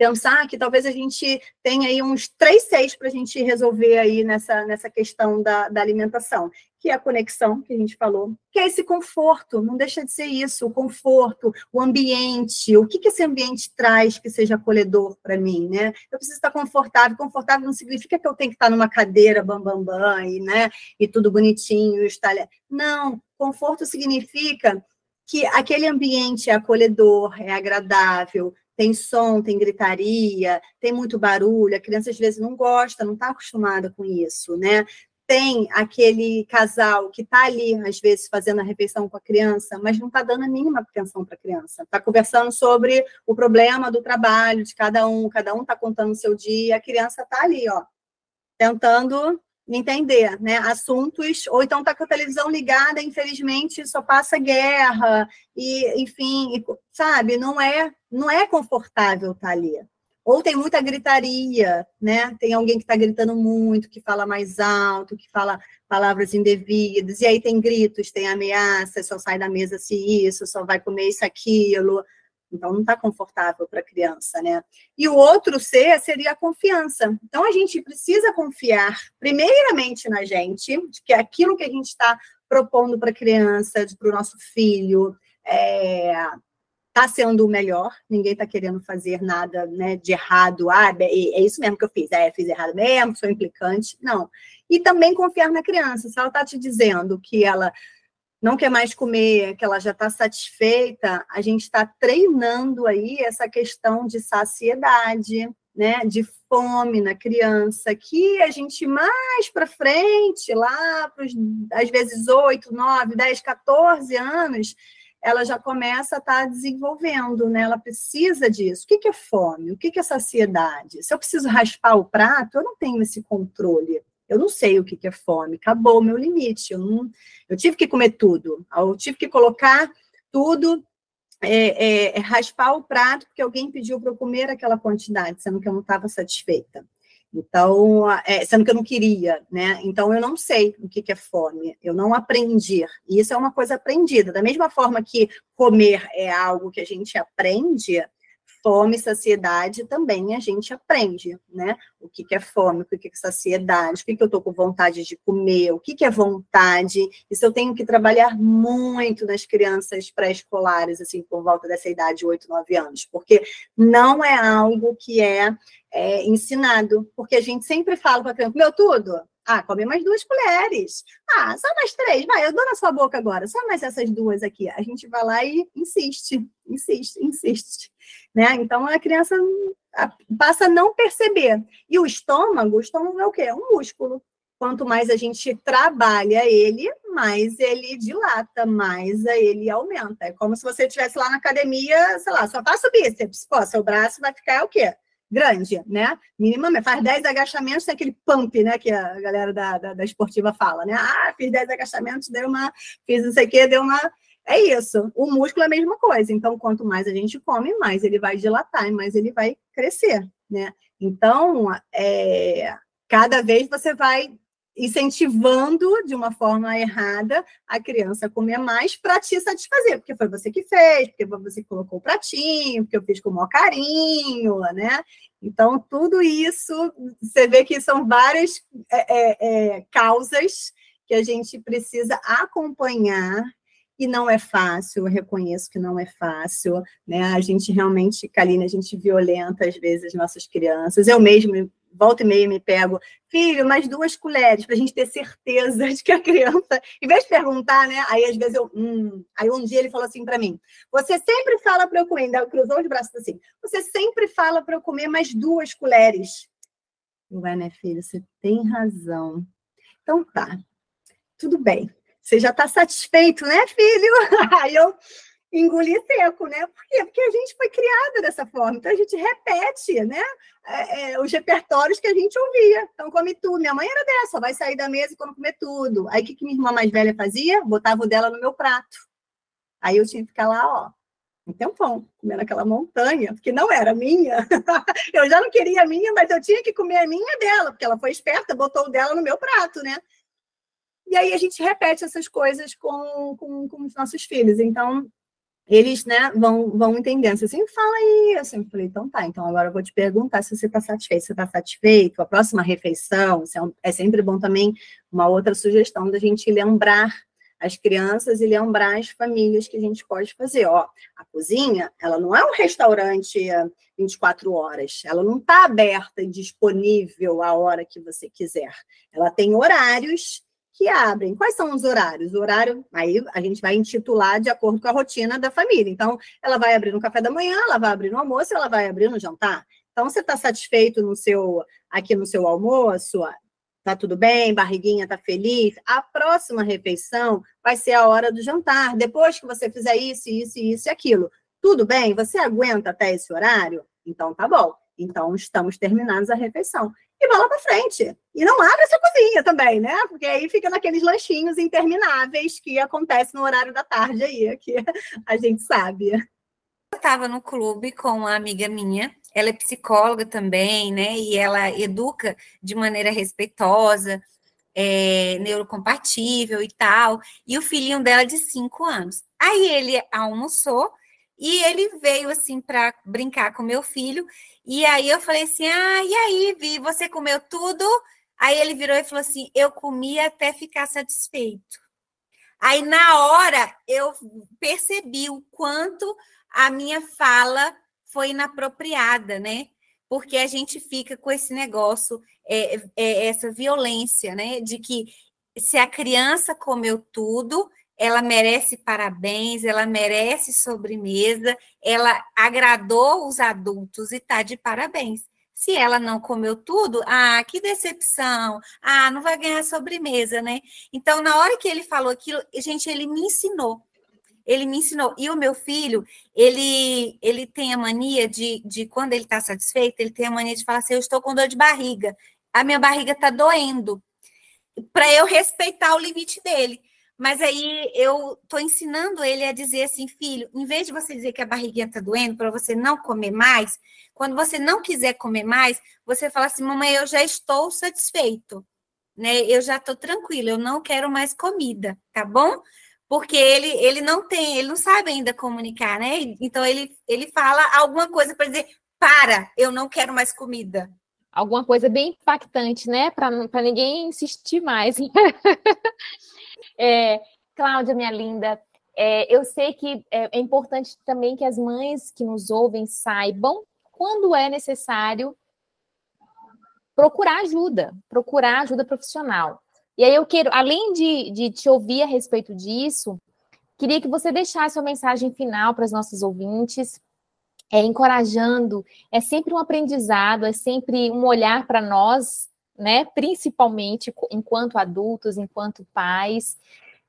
pensar que talvez a gente tenha aí uns três seis para a gente resolver aí nessa, nessa questão da, da alimentação, que é a conexão que a gente falou, que é esse conforto, não deixa de ser isso, o conforto, o ambiente, o que, que esse ambiente traz que seja acolhedor para mim, né? Eu preciso estar confortável, confortável não significa que eu tenho que estar numa cadeira bam, bam, bam, e, né, e tudo bonitinho, estar... não, conforto significa que aquele ambiente é acolhedor, é agradável, tem som, tem gritaria, tem muito barulho, a criança às vezes não gosta, não está acostumada com isso, né? Tem aquele casal que está ali, às vezes, fazendo a refeição com a criança, mas não está dando a mínima atenção para a criança. Está conversando sobre o problema do trabalho de cada um, cada um está contando o seu dia, a criança está ali, ó, tentando entender, né? Assuntos, ou então tá com a televisão ligada, infelizmente só passa guerra e, enfim, e, sabe? Não é, não é confortável estar tá ali. Ou tem muita gritaria, né? Tem alguém que está gritando muito, que fala mais alto, que fala palavras indevidas, e aí tem gritos, tem ameaças, só sai da mesa se isso, só vai comer isso, aquilo. Então, não está confortável para a criança, né? E o outro C seria a confiança. Então, a gente precisa confiar, primeiramente, na gente, de que aquilo que a gente está propondo para a criança, para o nosso filho, está é, tá sendo o melhor, ninguém está querendo fazer nada né, de errado. Ah, é, é isso mesmo que eu fiz, é, fiz errado mesmo, sou implicante. Não. E também confiar na criança. Se ela está te dizendo que ela não quer mais comer, que ela já está satisfeita, a gente está treinando aí essa questão de saciedade, né, de fome na criança, que a gente mais para frente, lá para às vezes 8, 9, 10, 14 anos, ela já começa a estar tá desenvolvendo, né? Ela precisa disso. O que, é fome? O que é saciedade? Se eu preciso raspar o prato, eu não tenho esse controle. Eu não sei o que, é fome, acabou o meu limite. Eu, não, eu tive que comer tudo, eu tive que colocar tudo, é, é, é raspar o prato, porque alguém pediu para eu comer aquela quantidade, sendo que eu não estava satisfeita. Então, é, sendo que eu não queria, né? Então, eu não sei o que, que é fome, eu não aprendi. E isso é uma coisa aprendida. Da mesma forma que comer é algo que a gente aprende, fome e saciedade também a gente aprende, né? O que, que é fome, o que, que é saciedade, o que, que eu estou com vontade de comer, o que, que é vontade. Isso eu tenho que trabalhar muito nas crianças pré-escolares, assim, por volta dessa idade, 8, 9 anos, porque não é algo que é, é ensinado, porque a gente sempre fala para a criança, comeu tudo? Ah, come mais duas colheres. Ah, só mais três. Vai, eu dou na sua boca agora. Só mais essas duas aqui. A gente vai lá e insiste, insiste, insiste. Né? Então, a criança passa a não perceber. E o estômago, o estômago é o quê? É um músculo. Quanto mais a gente trabalha ele, mais ele dilata, mais ele aumenta. É como se você estivesse lá na academia, sei lá, só faça o bíceps. Pô, seu braço vai ficar o quê? Grande, né? Minimamente, faz 10 agachamentos, tem aquele pump, né? Que a galera da, da, da esportiva fala, né? Ah, fiz 10 agachamentos, deu uma, fiz não sei o quê, deu uma. É isso. O músculo é a mesma coisa. Então, quanto mais a gente come, mais ele vai dilatar e mais ele vai crescer, né? Então, é, cada vez você vai incentivando de uma forma errada a criança a comer mais para te satisfazer, porque foi você que fez, porque você colocou o pratinho, porque eu fiz com o maior carinho, né? Então, tudo isso, você vê que são várias é, é, é, causas que a gente precisa acompanhar e não é fácil, eu reconheço que não é fácil, né? A gente realmente, Kaline, a gente violenta às vezes as nossas crianças. Eu mesmo volta e meia me pego, filho, mais duas colheres, para a gente ter certeza de que a criança, em vez de perguntar, né? Aí às vezes eu, hum. Aí um dia ele falou assim para mim: você sempre fala para eu comer, ainda cruzou os braços assim, você sempre fala para eu comer mais duas colheres. Ué, né, filho, você tem razão. Então tá, tudo bem. Você já está satisfeito, né, filho? Aí eu engoli seco, né? Por quê? Porque a gente foi criada dessa forma. Então a gente repete, né? É, é, os repertórios que a gente ouvia. Então, come tudo. Minha mãe era dessa, vai sair da mesa e quando comer tudo. Aí o que, que minha irmã mais velha fazia? Botava o dela no meu prato. Aí eu tinha que ficar lá, ó, um tempão, comendo aquela montanha, porque não era minha. eu já não queria a minha, mas eu tinha que comer a minha dela, porque ela foi esperta, botou o dela no meu prato, né? E aí a gente repete essas coisas com, com, com os nossos filhos. Então, eles né, vão, vão entendendo. Você sempre fala isso. Eu falei, então tá, então agora eu vou te perguntar se você está satisfeito. Você está satisfeito, a próxima refeição, é, é sempre bom também uma outra sugestão da gente lembrar as crianças e lembrar as famílias que a gente pode fazer. Ó, a cozinha, ela não é um restaurante 24 horas, ela não está aberta e disponível a hora que você quiser. Ela tem horários que abrem. Quais são os horários? O horário, aí a gente vai intitular de acordo com a rotina da família. Então, ela vai abrir no café da manhã, ela vai abrir no almoço, ela vai abrir no jantar. Então, você está satisfeito no seu aqui no seu almoço? Tá tudo bem? Barriguinha tá feliz? A próxima refeição vai ser a hora do jantar. Depois que você fizer isso, isso, isso e aquilo. Tudo bem? Você aguenta até esse horário? Então tá bom. Então estamos terminados a refeição e bola para frente. E não abre essa cozinha também, né? Porque aí fica naqueles lanchinhos intermináveis que acontecem no horário da tarde aí, que a gente sabe. Eu estava no clube com uma amiga minha, ela é psicóloga também, né? E ela educa de maneira respeitosa, é, neurocompatível e tal. E o filhinho dela de cinco anos. Aí ele almoçou e ele veio assim para brincar com meu filho. E aí eu falei assim: Ah, e aí, Vi, você comeu tudo? Aí ele virou e falou assim: Eu comi até ficar satisfeito. Aí na hora eu percebi o quanto a minha fala foi inapropriada, né? Porque a gente fica com esse negócio, é, é, essa violência, né? De que se a criança comeu tudo, ela merece parabéns, ela merece sobremesa, ela agradou os adultos e está de parabéns. Se ela não comeu tudo, ah, que decepção, ah, não vai ganhar sobremesa, né? Então, na hora que ele falou aquilo, gente, ele me ensinou. Ele me ensinou. E o meu filho, ele, ele tem a mania de, de quando ele está satisfeito, ele tem a mania de falar assim: eu estou com dor de barriga, a minha barriga está doendo, para eu respeitar o limite dele. Mas aí eu estou ensinando ele a dizer assim, filho, em vez de você dizer que a barriguinha está doendo para você não comer mais, quando você não quiser comer mais, você fala assim, mamãe, eu já estou satisfeito, né? Eu já estou tranquilo, eu não quero mais comida, tá bom? Porque ele, ele não tem, ele não sabe ainda comunicar, né? Então ele, ele fala alguma coisa para dizer, para, eu não quero mais comida. Alguma coisa bem impactante, né? Para ninguém insistir mais. É, Cláudia, minha linda, é, eu sei que é, é importante também que as mães que nos ouvem saibam quando é necessário procurar ajuda, procurar ajuda profissional. E aí eu quero, além de, de te ouvir a respeito disso, queria que você deixasse uma mensagem final para os nossos ouvintes, é, encorajando, é sempre um aprendizado, é sempre um olhar para nós né? Principalmente enquanto adultos, enquanto pais,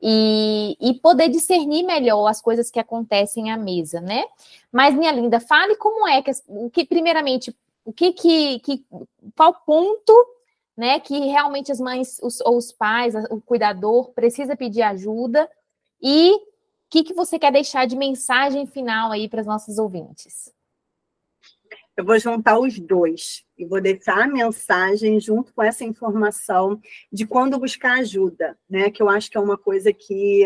e, e, poder discernir melhor as coisas que acontecem à mesa, né? Mas, minha linda, fale como é que, o que primeiramente, o que que, que qual ponto, né, que realmente as mães os, ou os pais, o cuidador precisa pedir ajuda e o que que você quer deixar de mensagem final aí para os nossos ouvintes? Eu vou juntar os dois e vou deixar a mensagem junto com essa informação de quando buscar ajuda, né? Que eu acho que é uma coisa que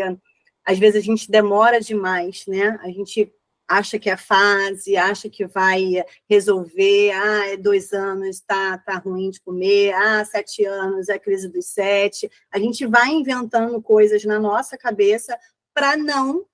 às vezes a gente demora demais, né? A gente acha que é fase, acha que vai resolver, ah, é dois anos, tá, tá ruim de comer, ah, sete anos, é a crise dos sete. A gente vai inventando coisas na nossa cabeça para não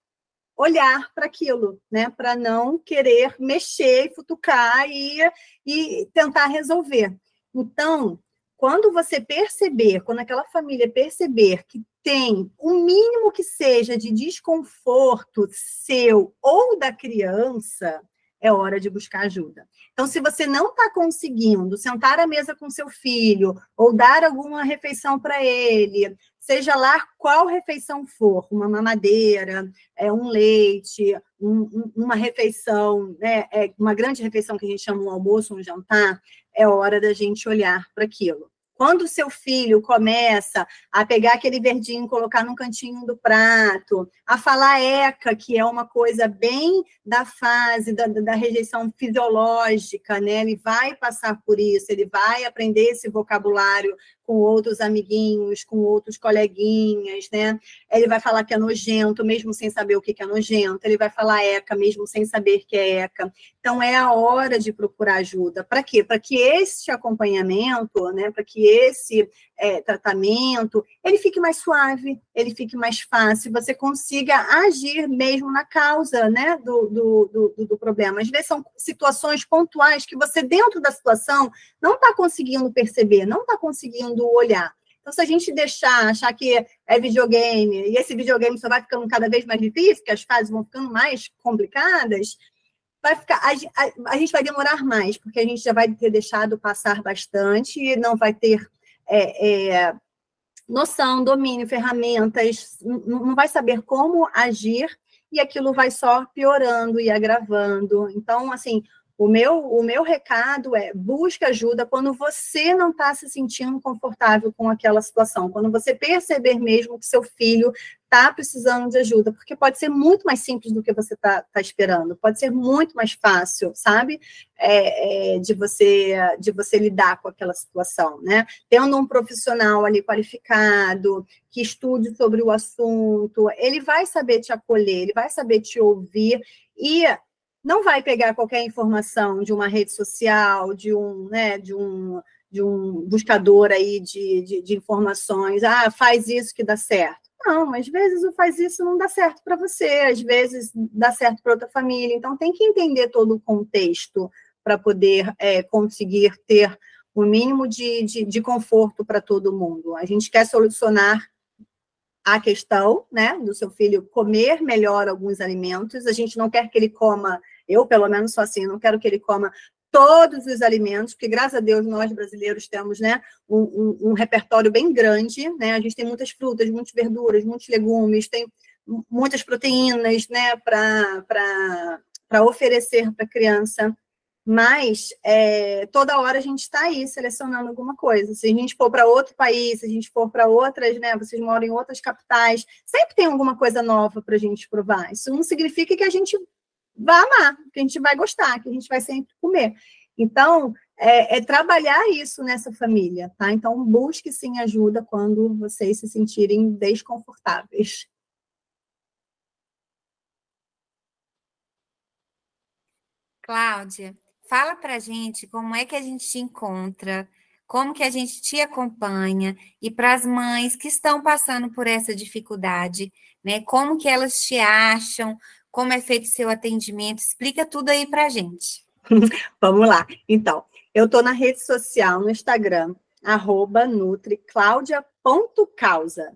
olhar para aquilo, né? Para não querer mexer, futucar e, e tentar resolver. Então, quando você perceber, quando aquela família perceber que tem o mínimo que seja de desconforto seu ou da criança, é hora de buscar ajuda. Então, se você não está conseguindo sentar à mesa com seu filho ou dar alguma refeição para ele, seja lá qual refeição for, uma mamadeira, é, um leite, um, uma refeição, né, é, uma grande refeição que a gente chama um almoço, um jantar, é hora da gente olhar para aquilo. Quando o seu filho começa a pegar aquele verdinho, colocar num cantinho do prato, a falar eca, que é uma coisa bem da fase da, da rejeição fisiológica, né? Ele vai passar por isso, ele vai aprender esse vocabulário com outros amiguinhos, com outros coleguinhas, né? Ele vai falar que é nojento, mesmo sem saber o que é nojento. Ele vai falar ECA, mesmo sem saber que é ECA. Então, é a hora de procurar ajuda. Para quê? Para que esse acompanhamento, né? Para que esse é, tratamento, ele fique mais suave, ele fique mais fácil, você consiga agir mesmo na causa né, do, do, do, do problema. Às vezes são situações pontuais que você, dentro da situação, não está conseguindo perceber, não está conseguindo olhar. Então, se a gente deixar, achar que é videogame, e esse videogame só vai ficando cada vez mais difícil, que as fases vão ficando mais complicadas, vai ficar, a, a, a, gente vai demorar mais, porque a gente já vai ter deixado passar bastante, e não vai ter é, é, noção, domínio, ferramentas, não vai saber como agir e aquilo vai só piorando e agravando. Então, assim, o meu, o meu recado é busque ajuda quando você não está se sentindo confortável com aquela situação, quando você perceber mesmo que seu filho está precisando de ajuda, porque pode ser muito mais simples do que você está tá esperando, pode ser muito mais fácil, sabe, é, é, de você de você lidar com aquela situação, né? Tendo um profissional ali qualificado que estude sobre o assunto, ele vai saber te acolher, ele vai saber te ouvir e não vai pegar qualquer informação de uma rede social, de um, né, de um de um buscador aí de, de, de informações, ah, faz isso que dá certo não, às vezes o faz isso não dá certo para você, às vezes dá certo para outra família. Então, tem que entender todo o contexto para poder é, conseguir ter o mínimo de, de, de conforto para todo mundo. A gente quer solucionar a questão né, do seu filho comer melhor alguns alimentos. A gente não quer que ele coma, eu pelo menos sou assim, não quero que ele coma todos os alimentos, porque graças a Deus nós brasileiros temos né, um, um, um, repertório bem grande, né? A gente tem muitas frutas, muitas verduras, muitos legumes, tem muitas proteínas né, para oferecer para a criança. Mas é, toda hora a gente está aí selecionando alguma coisa. Se a gente for para outro país, se a gente for para outras, né? Vocês moram em outras capitais, sempre tem alguma coisa nova para a gente provar. Isso não significa que a gente vai amar, que a gente vai gostar, que a gente vai sempre comer. Então, é, é, trabalhar isso nessa família, tá? Então, busque sim ajuda quando vocês se sentirem desconfortáveis. Cláudia, fala pra gente como é que a gente te encontra, como que a gente te acompanha e para as mães que estão passando por essa dificuldade, né? Como que elas te acham, como é feito seu atendimento? Explica tudo aí para gente. Vamos lá. Então, eu estou na rede social, no Instagram, arroba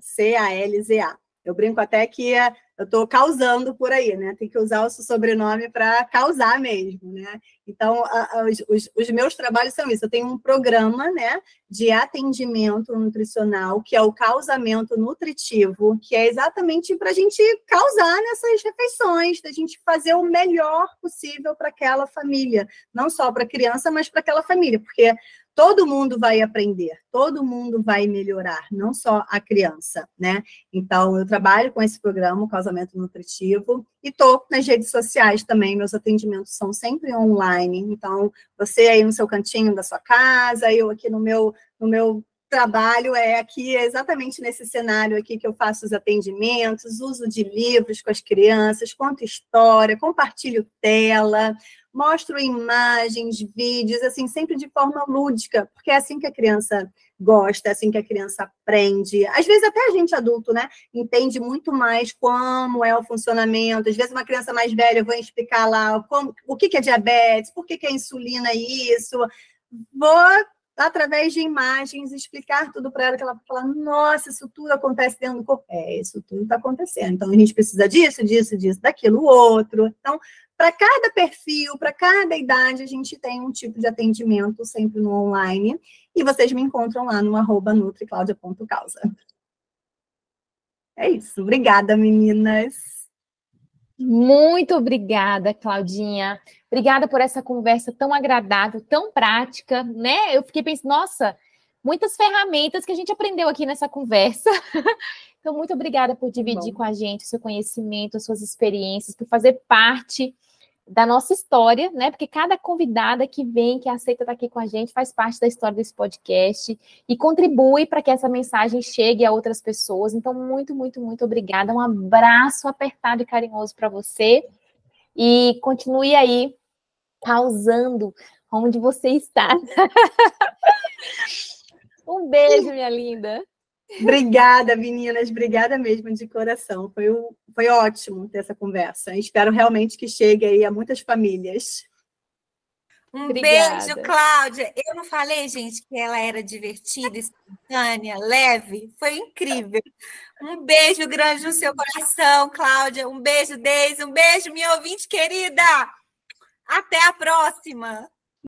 C-A-L-Z-A. Eu brinco até que é, eu estou causando por aí, né? Tem que usar o seu sobrenome para causar mesmo, né? Então, a, a, os, os, meus trabalhos são isso. Eu tenho um programa, né, de atendimento nutricional, que é o causamento nutritivo, que é exatamente para a gente causar nessas refeições, da gente fazer o melhor possível para aquela família, não só para a criança, mas para aquela família, porque todo mundo vai aprender, todo mundo vai melhorar, não só a criança, né? Então, eu trabalho com esse programa, o Causamento Nutritivo, e estou nas redes sociais também, meus atendimentos são sempre online, então, você aí no seu cantinho da sua casa, eu aqui no meu, no meu trabalho é aqui exatamente nesse cenário aqui que eu faço os atendimentos, uso de livros com as crianças, conto história, compartilho tela, mostro imagens, vídeos, assim, sempre de forma lúdica, porque é assim que a criança gosta, é assim que a criança aprende. Às vezes até a gente adulto, né, entende muito mais como é o funcionamento. Às vezes uma criança mais velha, eu vou explicar lá como, o que, que é diabetes, por que, que é insulina isso. Vou através de imagens, explicar tudo para ela, que ela vai falar, nossa, isso tudo acontece dentro do corpo. É, isso tudo está acontecendo. Então, a gente precisa disso, disso, disso, daquilo, outro. Então, para cada perfil, para cada idade, a gente tem um tipo de atendimento sempre no online. E vocês me encontram lá no arroba nutriclaudia.causa. É isso. Obrigada, meninas. Muito obrigada, Claudinha. Obrigada por essa conversa tão agradável, tão prática, né? Eu fiquei pensando, nossa, muitas ferramentas que a gente aprendeu aqui nessa conversa. Então, muito obrigada por dividir Bom. com a gente o seu conhecimento, as suas experiências, por fazer parte da nossa história, né? Porque cada convidada que vem, que aceita estar aqui com a gente, faz parte da história desse podcast e contribui para que essa mensagem chegue a outras pessoas. Então, muito, muito, muito obrigada. Um abraço apertado e carinhoso para você. E continue aí causando onde você está. um beijo, minha linda. Obrigada, meninas, obrigada mesmo de coração. Foi, foi ótimo ter essa conversa. Espero realmente que chegue aí a muitas famílias. Um Obrigada. beijo, Cláudia. Eu não falei, gente, que ela era divertida, espontânea, leve. Foi incrível. Um beijo grande no seu coração, Cláudia. Um beijo, Deise. Um beijo, minha ouvinte querida. Até a próxima.